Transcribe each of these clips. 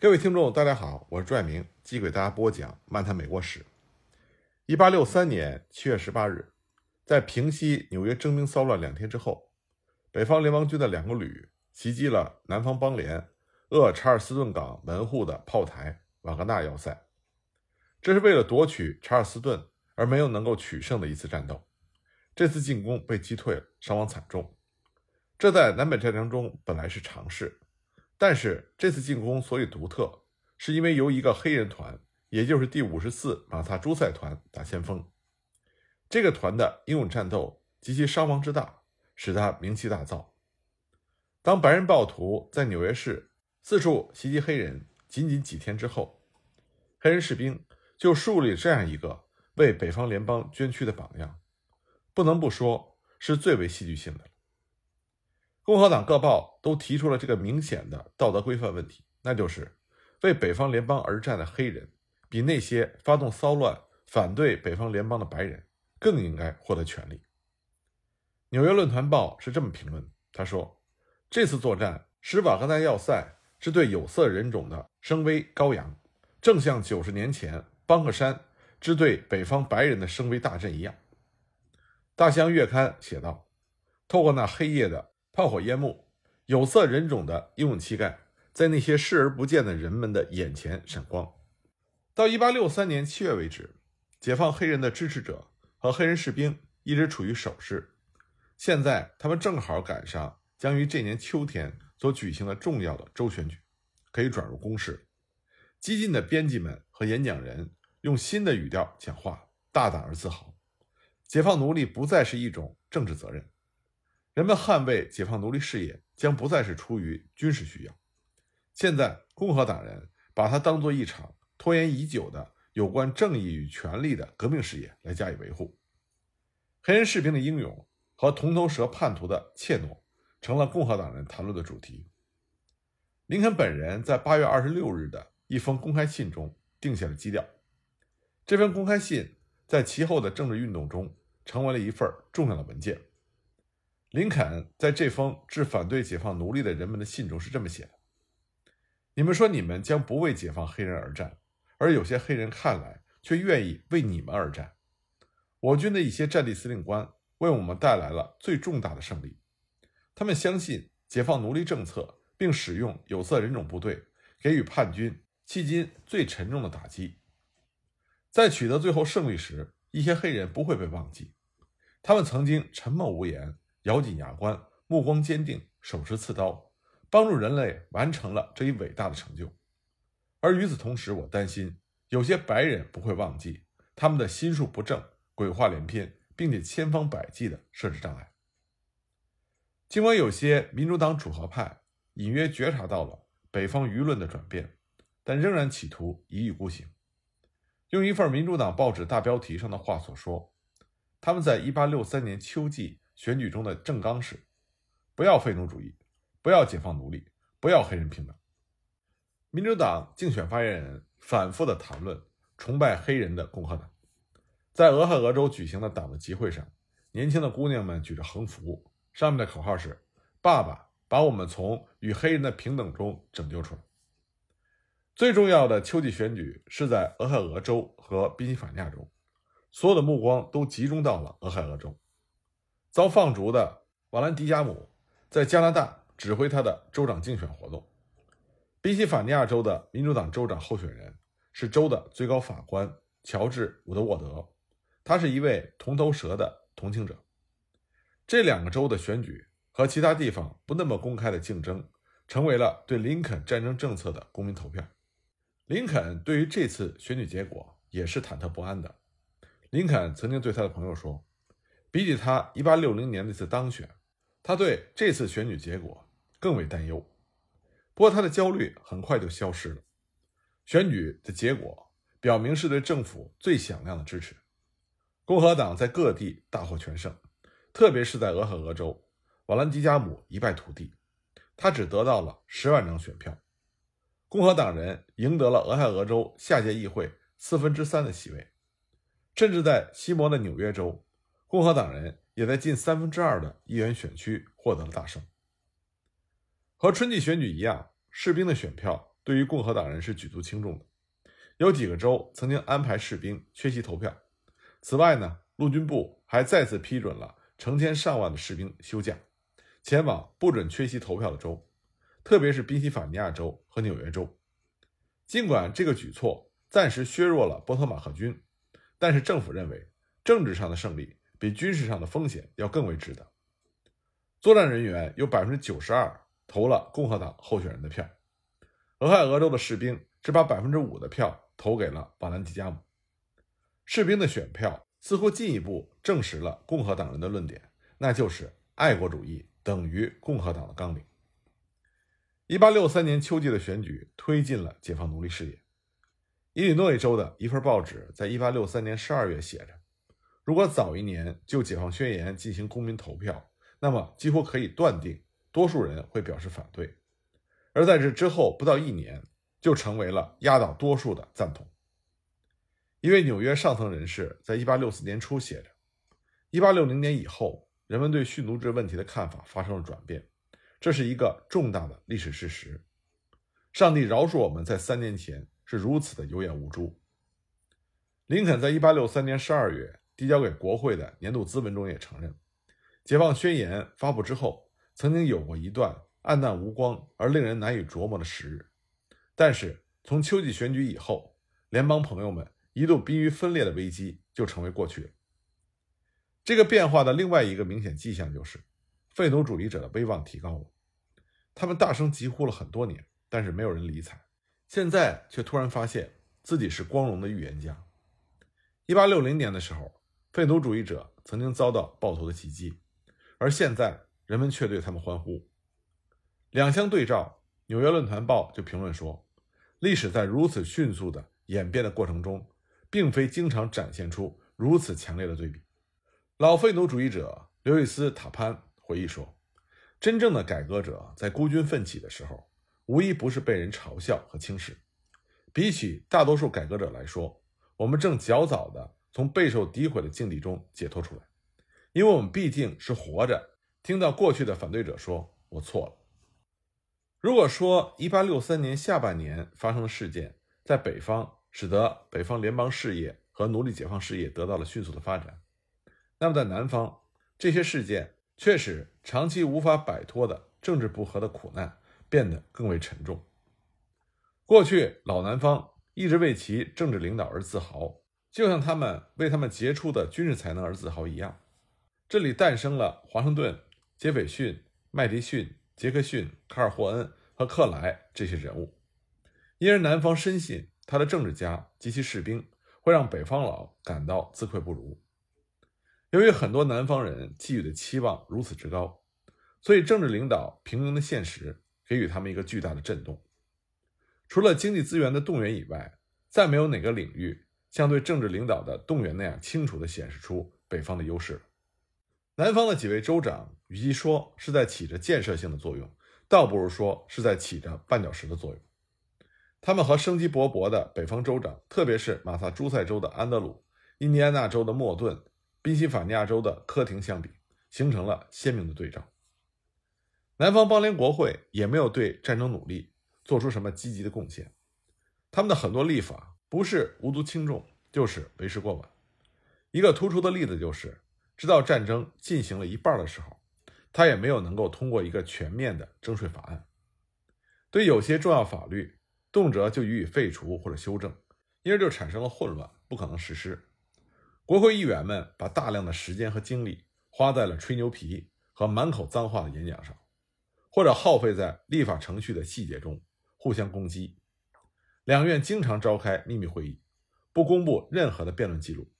各位听众，大家好，我是朱爱明，继续给大家播讲《漫谈美国史》。一八六三年七月十八日，在平息纽约征兵骚乱两天之后，北方联邦军的两个旅袭击了南方邦联厄查尔斯顿港门户的炮台瓦格纳要塞。这是为了夺取查尔斯顿而没有能够取胜的一次战斗。这次进攻被击退，伤亡惨重。这在南北战争中本来是常事。但是这次进攻所以独特，是因为由一个黑人团，也就是第五十四马萨诸塞团打先锋。这个团的英勇战斗及其伤亡之大，使他名气大噪。当白人暴徒在纽约市四处袭击黑人，仅仅几天之后，黑人士兵就树立这样一个为北方联邦捐躯的榜样，不能不说是最为戏剧性的。共和党各报都提出了这个明显的道德规范问题，那就是为北方联邦而战的黑人，比那些发动骚乱反对北方联邦的白人更应该获得权利。纽约论坛报是这么评论的：他说，这次作战使瓦格纳要塞是对有色人种的声威高扬，正像九十年前邦克山之对北方白人的声威大振一样。大西洋月刊写道：“透过那黑夜的。”炮火烟幕，有色人种的英勇气概在那些视而不见的人们的眼前闪光。到一八六三年七月为止，解放黑人的支持者和黑人士兵一直处于守势。现在他们正好赶上将于这年秋天所举行的重要的州选举，可以转入攻势。激进的编辑们和演讲人用新的语调讲话，大胆而自豪。解放奴隶不再是一种政治责任。人们捍卫解放奴隶事业将不再是出于军事需要。现在，共和党人把它当做一场拖延已久的有关正义与权利的革命事业来加以维护。黑人士兵的英勇和铜头蛇叛徒的怯懦成了共和党人谈论的主题。林肯本人在八月二十六日的一封公开信中定下了基调。这份公开信在其后的政治运动中成为了一份重要的文件。林肯在这封致反对解放奴隶的人们的信中是这么写的：“你们说你们将不为解放黑人而战，而有些黑人看来却愿意为你们而战。我军的一些战地司令官为我们带来了最重大的胜利。他们相信解放奴隶政策，并使用有色人种部队给予叛军迄今最沉重的打击。在取得最后胜利时，一些黑人不会被忘记，他们曾经沉默无言。”咬紧牙关，目光坚定，手持刺刀，帮助人类完成了这一伟大的成就。而与此同时，我担心有些白人不会忘记他们的心术不正、鬼话连篇，并且千方百计地设置障碍。尽管有些民主党主和派隐约觉察到了北方舆论的转变，但仍然企图一意孤行。用一份民主党报纸大标题上的话所说，他们在1863年秋季。选举中的正纲是：不要废奴主义，不要解放奴隶，不要黑人平等。民主党竞选发言人反复的谈论崇拜黑人的共和党。在俄亥俄州举行的党的集会上，年轻的姑娘们举着横幅，上面的口号是：“爸爸把我们从与黑人的平等中拯救出来。”最重要的秋季选举是在俄亥俄州和宾夕法尼亚州，所有的目光都集中到了俄亥俄州。遭放逐的瓦兰迪加姆在加拿大指挥他的州长竞选活动。宾夕法尼亚州的民主党州长候选人是州的最高法官乔治·伍德沃德，他是一位铜头蛇的同情者。这两个州的选举和其他地方不那么公开的竞争，成为了对林肯战争政策的公民投票。林肯对于这次选举结果也是忐忑不安的。林肯曾经对他的朋友说。比起他1860年那次当选，他对这次选举结果更为担忧。不过，他的焦虑很快就消失了。选举的结果表明是对政府最响亮的支持。共和党在各地大获全胜，特别是在俄亥俄州，瓦兰迪加姆一败涂地，他只得到了十万张选票。共和党人赢得了俄亥俄州下届议会四分之三的席位，甚至在西摩的纽约州。共和党人也在近三分之二的议员选区获得了大胜。和春季选举一样，士兵的选票对于共和党人是举足轻重的。有几个州曾经安排士兵缺席投票。此外呢，陆军部还再次批准了成千上万的士兵休假，前往不准缺席投票的州，特别是宾夕法尼亚州和纽约州。尽管这个举措暂时削弱了波特马克军，但是政府认为政治上的胜利比军事上的风险要更为值得。作战人员有百分之九十二投了共和党候选人的票，俄亥俄州的士兵只把百分之五的票。投给了瓦兰迪加姆。士兵的选票似乎进一步证实了共和党人的论点，那就是爱国主义等于共和党的纲领。一八六三年秋季的选举推进了解放奴隶事业。伊利诺伊州的一份报纸在一八六三年十二月写着：“如果早一年就解放宣言进行公民投票，那么几乎可以断定多数人会表示反对；而在这之后不到一年。”就成为了压倒多数的赞同。一位纽约上层人士在1864年初写着：“1860 年以后，人们对蓄奴制问题的看法发生了转变，这是一个重大的历史事实。上帝饶恕我们在三年前是如此的有眼无珠。”林肯在1863年12月递交给国会的年度咨文中也承认，解放宣言发布之后，曾经有过一段暗淡无光而令人难以琢磨的时日。但是，从秋季选举以后，联邦朋友们一度濒于分裂的危机就成为过去了。这个变化的另外一个明显迹象就是，废奴主义者的威望提高了。他们大声疾呼了很多年，但是没有人理睬。现在却突然发现自己是光荣的预言家。一八六零年的时候，废奴主义者曾经遭到爆头的袭击，而现在人们却对他们欢呼。两相对照，《纽约论坛报》就评论说。历史在如此迅速的演变的过程中，并非经常展现出如此强烈的对比。老废奴主义者刘易斯·塔潘回忆说：“真正的改革者在孤军奋起的时候，无一不是被人嘲笑和轻视。比起大多数改革者来说，我们正较早地从备受诋毁的境地中解脱出来，因为我们毕竟是活着，听到过去的反对者说‘我错了’。”如果说1863年下半年发生的事件在北方使得北方联邦事业和奴隶解放事业得到了迅速的发展，那么在南方，这些事件却使长期无法摆脱的政治不和的苦难变得更为沉重。过去老南方一直为其政治领导而自豪，就像他们为他们杰出的军事才能而自豪一样。这里诞生了华盛顿、杰斐逊、麦迪逊。杰克逊、卡尔霍恩和克莱这些人物，因而南方深信他的政治家及其士兵会让北方佬感到自愧不如。由于很多南方人寄予的期望如此之高，所以政治领导平庸的现实给予他们一个巨大的震动。除了经济资源的动员以外，再没有哪个领域像对政治领导的动员那样清楚地显示出北方的优势。南方的几位州长，与其说是在起着建设性的作用，倒不如说是在起着绊脚石的作用。他们和生机勃勃的北方州长，特别是马萨诸塞州的安德鲁、印第安纳州的莫顿、宾夕法尼亚州的科廷相比，形成了鲜明的对照。南方邦联国会也没有对战争努力做出什么积极的贡献，他们的很多立法不是无足轻重，就是为时过晚。一个突出的例子就是。直到战争进行了一半的时候，他也没有能够通过一个全面的征税法案。对有些重要法律，动辄就予以废除或者修正，因而就产生了混乱，不可能实施。国会议员们把大量的时间和精力花在了吹牛皮和满口脏话的演讲上，或者耗费在立法程序的细节中，互相攻击。两院经常召开秘密会议，不公布任何的辩论记录。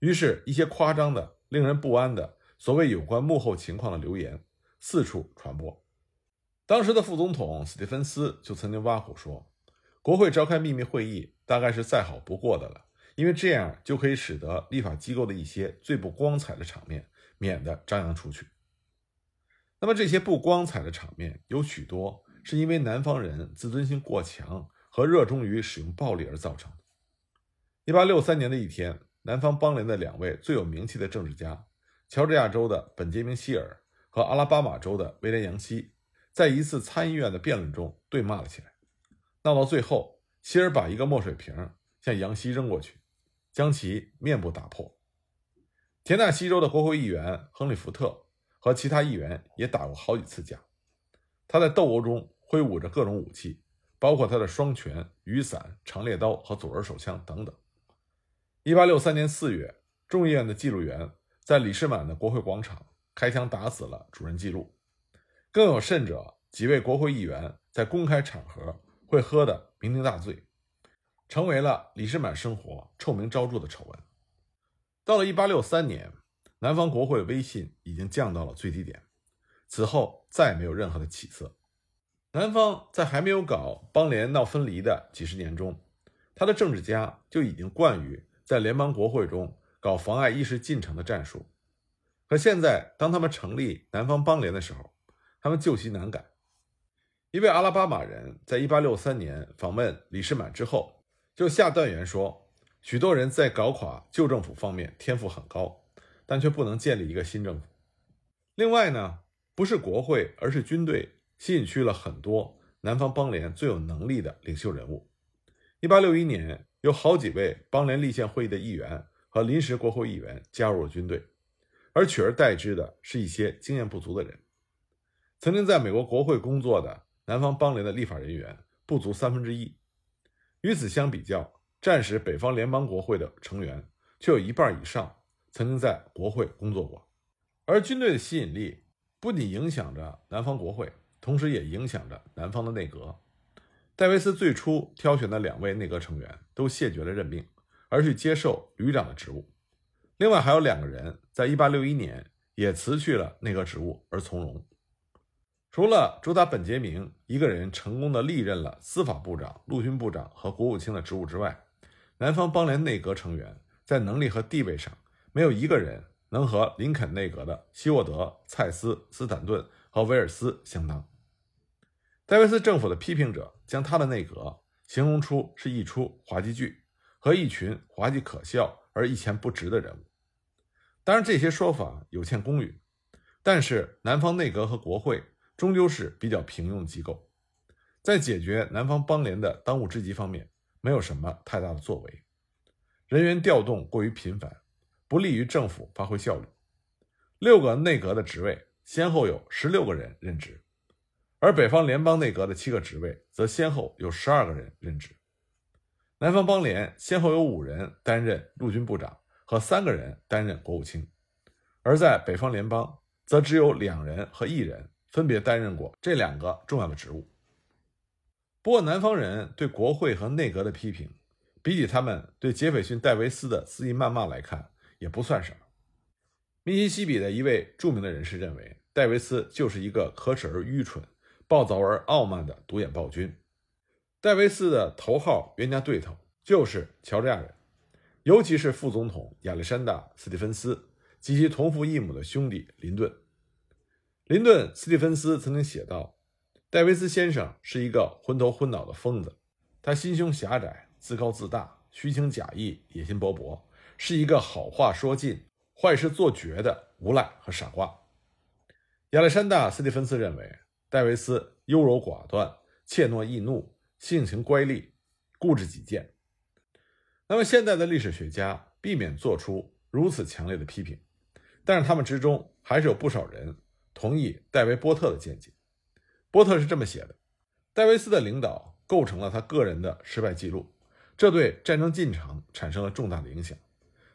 于是，一些夸张的。令人不安的所谓有关幕后情况的流言四处传播。当时的副总统斯蒂芬斯就曾经挖苦说：“国会召开秘密会议大概是再好不过的了，因为这样就可以使得立法机构的一些最不光彩的场面免得张扬出去。”那么，这些不光彩的场面有许多是因为南方人自尊心过强和热衷于使用暴力而造成的。一八六三年的一天。南方邦联的两位最有名气的政治家，乔治亚州的本杰明·希尔和阿拉巴马州的威廉·杨希，在一次参议院的辩论中对骂了起来。闹到最后，希尔把一个墨水瓶向杨希扔过去，将其面部打破。田纳西州的国会议员亨利·福特和其他议员也打过好几次架。他在斗殴中挥舞着各种武器，包括他的双拳、雨伞、长猎刀和左轮手枪等等。1863年4月，众议院的记录员在李士满的国会广场开枪打死了主任记录。更有甚者，几位国会议员在公开场合会喝得酩酊大醉，成为了李士满生活臭名昭著的丑闻。到了1863年，南方国会的威信已经降到了最低点，此后再也没有任何的起色。南方在还没有搞邦联闹分离的几十年中，他的政治家就已经惯于在联邦国会中搞妨碍议事进程的战术。可现在，当他们成立南方邦联的时候，他们就其难改。一位阿拉巴马人在1863年访问李士满之后，就下断言说。许多人在搞垮旧政府方面天赋很高，但却不能建立一个新政府。另外呢，不是国会，而是军队吸引去了很多南方邦联最有能力的领袖人物。1861年，有好几位邦联立宪会议的议员和临时国会议员加入了军队，而取而代之的是一些经验不足的人。曾经在美国国会工作的南方邦联的立法人员不足三分之一。与此相比较，战时北方联邦国会的成员却有一半以上曾经在国会工作过，而军队的吸引力不仅影响着南方国会，同时也影响着南方的内阁。戴维斯最初挑选的两位内阁成员都谢绝了任命，而去接受旅长的职务。另外还有两个人在1861年也辞去了内阁职务而从容。除了朱达·本杰明一个人成功的历任了司法部长、陆军部长和国务卿的职务之外，南方邦联内阁成员在能力和地位上，没有一个人能和林肯内阁的希沃德、蔡斯、斯坦顿和威尔斯相当。戴维斯政府的批评者将他的内阁形容出是一出滑稽剧和一群滑稽可笑而一钱不值的人物。当然，这些说法有欠公允，但是南方内阁和国会终究是比较平庸的机构，在解决南方邦联的当务之急方面。没有什么太大的作为，人员调动过于频繁，不利于政府发挥效率。六个内阁的职位先后有十六个人任职，而北方联邦内阁的七个职位则先后有十二个人任职。南方邦联先后有五人担任陆军部长和三个人担任国务卿，而在北方联邦则只有两人和一人分别担任过这两个重要的职务。不过，南方人对国会和内阁的批评，比起他们对杰斐逊·戴维斯的肆意谩骂来看，也不算什么。密西西比的一位著名的人士认为，戴维斯就是一个可耻而愚蠢、暴躁而傲慢的独眼暴君。戴维斯的头号冤家对头就是乔治亚人，尤其是副总统亚历山大·斯蒂芬斯及其同父异母的兄弟林顿。林顿·斯蒂芬斯曾经写道。戴维斯先生是一个昏头昏脑的疯子，他心胸狭窄，自高自大，虚情假意，野心勃勃，是一个好话说尽、坏事做绝的无赖和傻瓜。亚历山大·斯蒂芬斯认为，戴维斯优柔寡断、怯懦易怒、性情乖戾、固执己见。那么，现在的历史学家避免做出如此强烈的批评，但是他们之中还是有不少人同意戴维波特的见解。波特是这么写的：戴维斯的领导构成了他个人的失败记录，这对战争进程产生了重大的影响。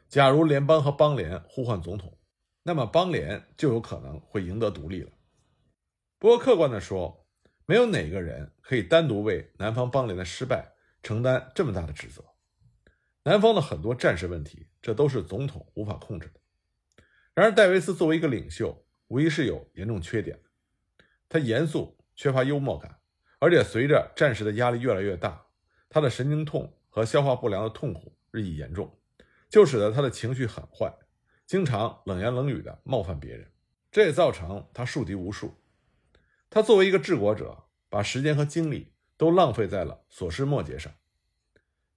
假如联邦和邦联互换总统，那么邦联就有可能会赢得独立了。不过，客观地说，没有哪个人可以单独为南方邦联的失败承担这么大的职责。南方的很多战事问题，这都是总统无法控制的。然而，戴维斯作为一个领袖，无疑是有严重缺点的。他严肃。缺乏幽默感，而且随着战时的压力越来越大，他的神经痛和消化不良的痛苦日益严重，就使得他的情绪很坏，经常冷言冷语地冒犯别人，这也造成他树敌无数。他作为一个治国者，把时间和精力都浪费在了琐事末节上。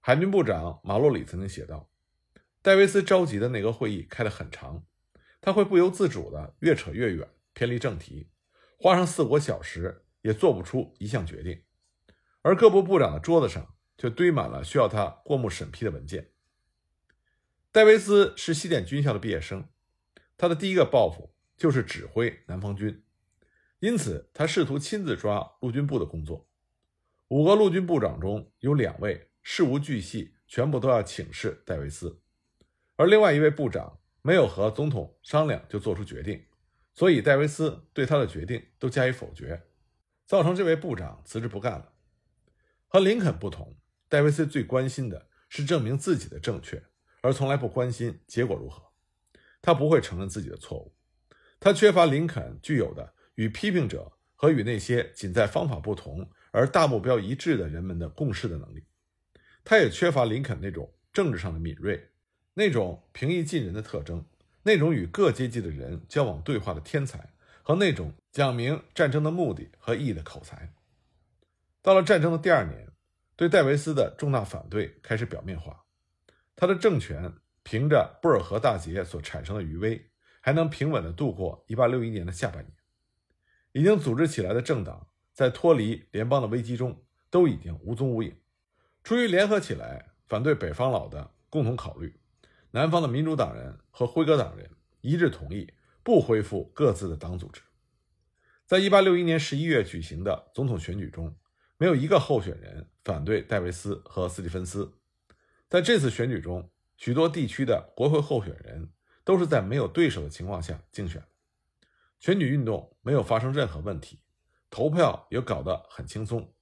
海军部长马洛里曾经写道：“戴维斯召集的那个会议开得很长，他会不由自主地越扯越远，偏离正题，花上四五个小时。”也做不出一项决定，而各部部长的桌子上却堆满了需要他过目审批的文件。戴维斯是西点军校的毕业生，他的第一个抱负就是指挥南方军，因此他试图亲自抓陆军部的工作。五个陆军部长中有两位事无巨细，全部都要请示戴维斯，而另外一位部长没有和总统商量就做出决定，所以戴维斯对他的决定都加以否决，造成这位部长辞职不干了。和林肯不同，戴维斯最关心的是证明自己的正确。而从来不关心结果如何，他不会承认自己的错误，他缺乏林肯具有的与批评者和与那些仅在方法不同而大目标一致的人们的共事的能力，他也缺乏林肯那种政治上的敏锐，那种平易近人的特征，那种与各阶级的人交往对话的天才和那种讲明战争的目的和意义的口才。到了战争的第二年，对戴维斯的重大反对开始表面化。他的政权凭着布尔河大捷所产生的余威，还能平稳地度过1861年的下半年。已经组织起来的政党在脱离联邦的危机中都已经无踪无影。出于联合起来反对北方佬的共同考虑，南方的民主党人和辉格党人一致同意不恢复各自的党组织。在1861年11月举行的总统选举中，没有一个候选人反对戴维斯和斯蒂芬斯。在这次选举中，许多地区的国会候选人都是在没有对手的情况下竞选的。选举运动没有发生任何问题，投票也搞得很轻松。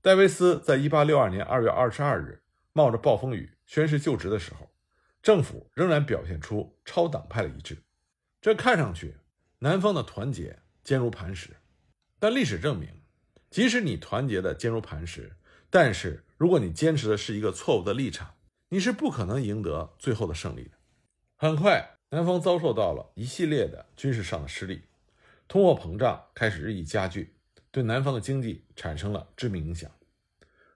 戴维斯在1862年2月22日冒着暴风雨宣誓就职的时候，政府仍然表现出超党派的一致。这看上去南方的团结坚如磐石，但历史证明，即使你团结的坚如磐石，但是。如果你坚持的是一个错误的立场，你是不可能赢得最后的胜利的。很快，南方遭受到了一系列的军事上的失利，通货膨胀开始日益加剧，对南方的经济产生了致命影响。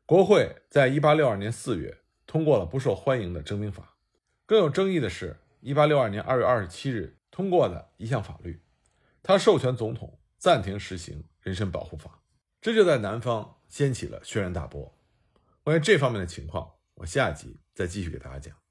国会在1862年4月通过了不受欢迎的征兵法。更有争议的是，1862年2月27日通过的一项法律，它授权总统暂停实行人身保护法，这就在南方掀起了轩然大波。关于这方面的情况，我下集再继续给大家讲。